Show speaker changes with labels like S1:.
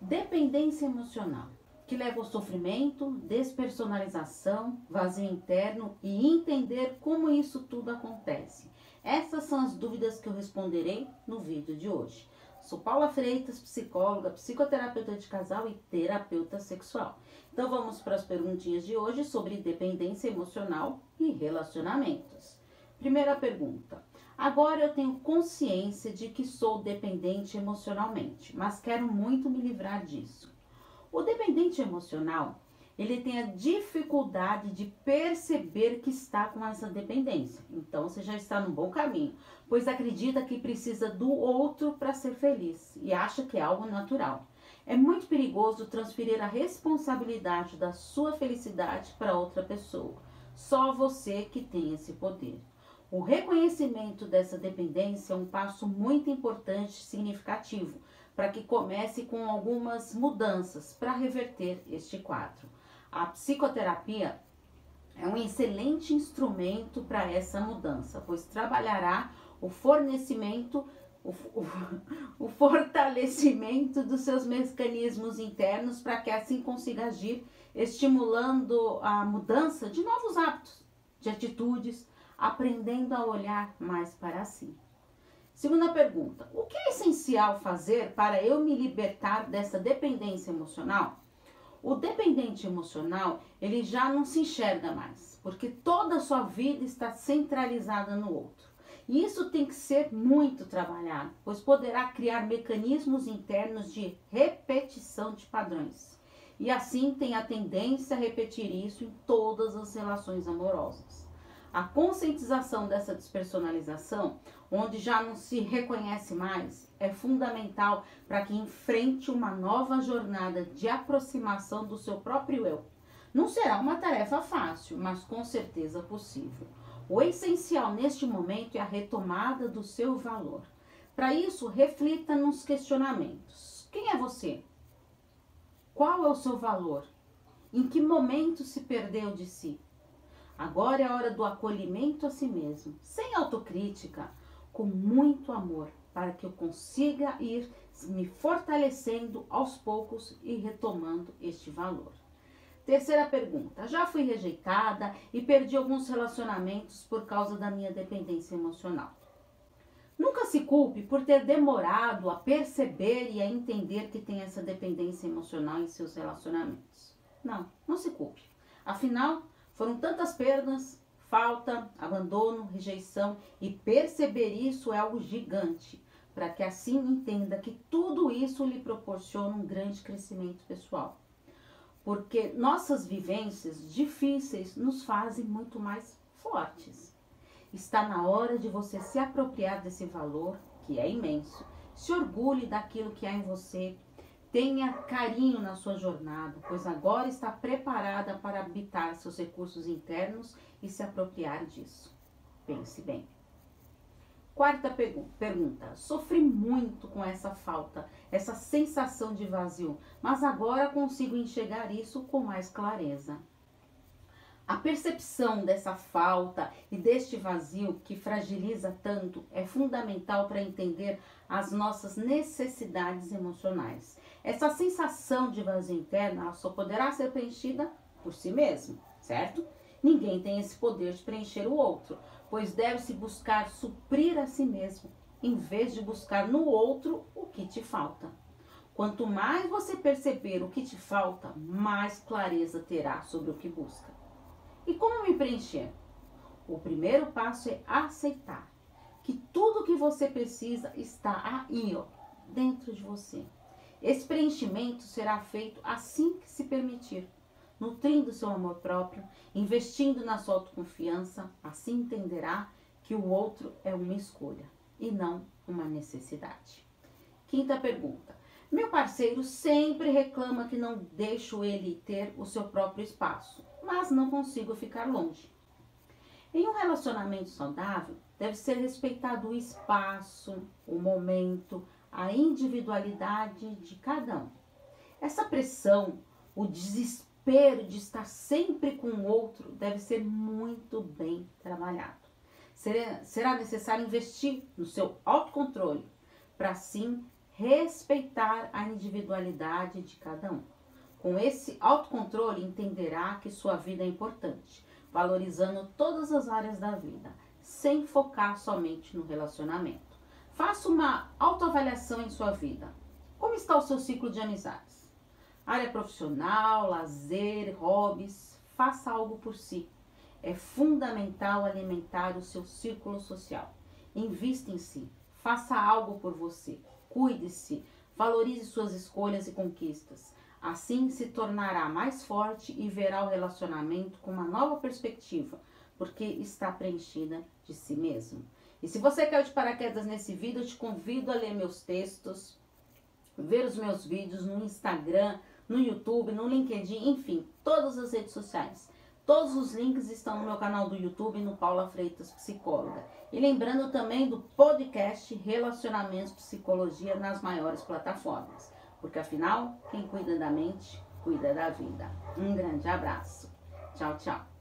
S1: Dependência emocional, que leva ao sofrimento, despersonalização, vazio interno e entender como isso tudo acontece. Essas são as dúvidas que eu responderei no vídeo de hoje. Sou Paula Freitas, psicóloga, psicoterapeuta de casal e terapeuta sexual. Então vamos para as perguntinhas de hoje sobre dependência emocional e relacionamentos. Primeira pergunta: Agora eu tenho consciência de que sou dependente emocionalmente, mas quero muito me livrar disso. O dependente emocional, ele tem a dificuldade de perceber que está com essa dependência. Então você já está no bom caminho, pois acredita que precisa do outro para ser feliz e acha que é algo natural. É muito perigoso transferir a responsabilidade da sua felicidade para outra pessoa. Só você que tem esse poder. O reconhecimento dessa dependência é um passo muito importante e significativo para que comece com algumas mudanças para reverter este quadro. A psicoterapia é um excelente instrumento para essa mudança, pois trabalhará o fornecimento, o, o, o fortalecimento dos seus mecanismos internos para que assim consiga agir, estimulando a mudança de novos hábitos, de atitudes, aprendendo a olhar mais para si. Segunda pergunta: o que é essencial fazer para eu me libertar dessa dependência emocional? O dependente emocional, ele já não se enxerga mais, porque toda a sua vida está centralizada no outro. E isso tem que ser muito trabalhado, pois poderá criar mecanismos internos de repetição de padrões. E assim tem a tendência a repetir isso em todas as relações amorosas. A conscientização dessa despersonalização, onde já não se reconhece mais, é fundamental para que enfrente uma nova jornada de aproximação do seu próprio eu. Não será uma tarefa fácil, mas com certeza possível. O essencial neste momento é a retomada do seu valor. Para isso, reflita nos questionamentos: quem é você? Qual é o seu valor? Em que momento se perdeu de si? Agora é a hora do acolhimento a si mesmo, sem autocrítica, com muito amor, para que eu consiga ir me fortalecendo aos poucos e retomando este valor. Terceira pergunta: já fui rejeitada e perdi alguns relacionamentos por causa da minha dependência emocional. Nunca se culpe por ter demorado a perceber e a entender que tem essa dependência emocional em seus relacionamentos. Não, não se culpe. Afinal, foram tantas perdas, falta, abandono, rejeição e perceber isso é algo gigante, para que assim entenda que tudo isso lhe proporciona um grande crescimento pessoal. Porque nossas vivências difíceis nos fazem muito mais fortes. Está na hora de você se apropriar desse valor, que é imenso. Se orgulhe daquilo que há em você, Tenha carinho na sua jornada, pois agora está preparada para habitar seus recursos internos e se apropriar disso. Pense bem. Quarta pergunta. Sofri muito com essa falta, essa sensação de vazio, mas agora consigo enxergar isso com mais clareza. A percepção dessa falta e deste vazio que fragiliza tanto é fundamental para entender as nossas necessidades emocionais. Essa sensação de vazio interno só poderá ser preenchida por si mesmo, certo? Ninguém tem esse poder de preencher o outro, pois deve-se buscar suprir a si mesmo, em vez de buscar no outro o que te falta. Quanto mais você perceber o que te falta, mais clareza terá sobre o que busca. E como me preencher? O primeiro passo é aceitar que tudo que você precisa está aí, ó, dentro de você. Esse preenchimento será feito assim que se permitir, nutrindo seu amor próprio, investindo na sua autoconfiança, assim entenderá que o outro é uma escolha e não uma necessidade. Quinta pergunta. Meu parceiro sempre reclama que não deixo ele ter o seu próprio espaço, mas não consigo ficar longe. Em um relacionamento saudável, deve ser respeitado o espaço, o momento, a individualidade de cada um. Essa pressão, o desespero de estar sempre com o outro deve ser muito bem trabalhado. Será, necessário investir no seu autocontrole para assim respeitar a individualidade de cada um. Com esse autocontrole, entenderá que sua vida é importante, valorizando todas as áreas da vida, sem focar somente no relacionamento. Faça uma autoavaliação em sua vida. Como está o seu ciclo de amizades? Área profissional, lazer, hobbies. Faça algo por si. É fundamental alimentar o seu círculo social. Invista em si. Faça algo por você. Cuide-se. Valorize suas escolhas e conquistas. Assim se tornará mais forte e verá o relacionamento com uma nova perspectiva, porque está preenchida de si mesmo. E se você caiu de paraquedas nesse vídeo, eu te convido a ler meus textos, ver os meus vídeos no Instagram, no YouTube, no LinkedIn, enfim, todas as redes sociais. Todos os links estão no meu canal do YouTube, no Paula Freitas Psicóloga. E lembrando também do podcast Relacionamentos Psicologia nas maiores plataformas. Porque afinal, quem cuida da mente, cuida da vida. Um grande abraço. Tchau, tchau.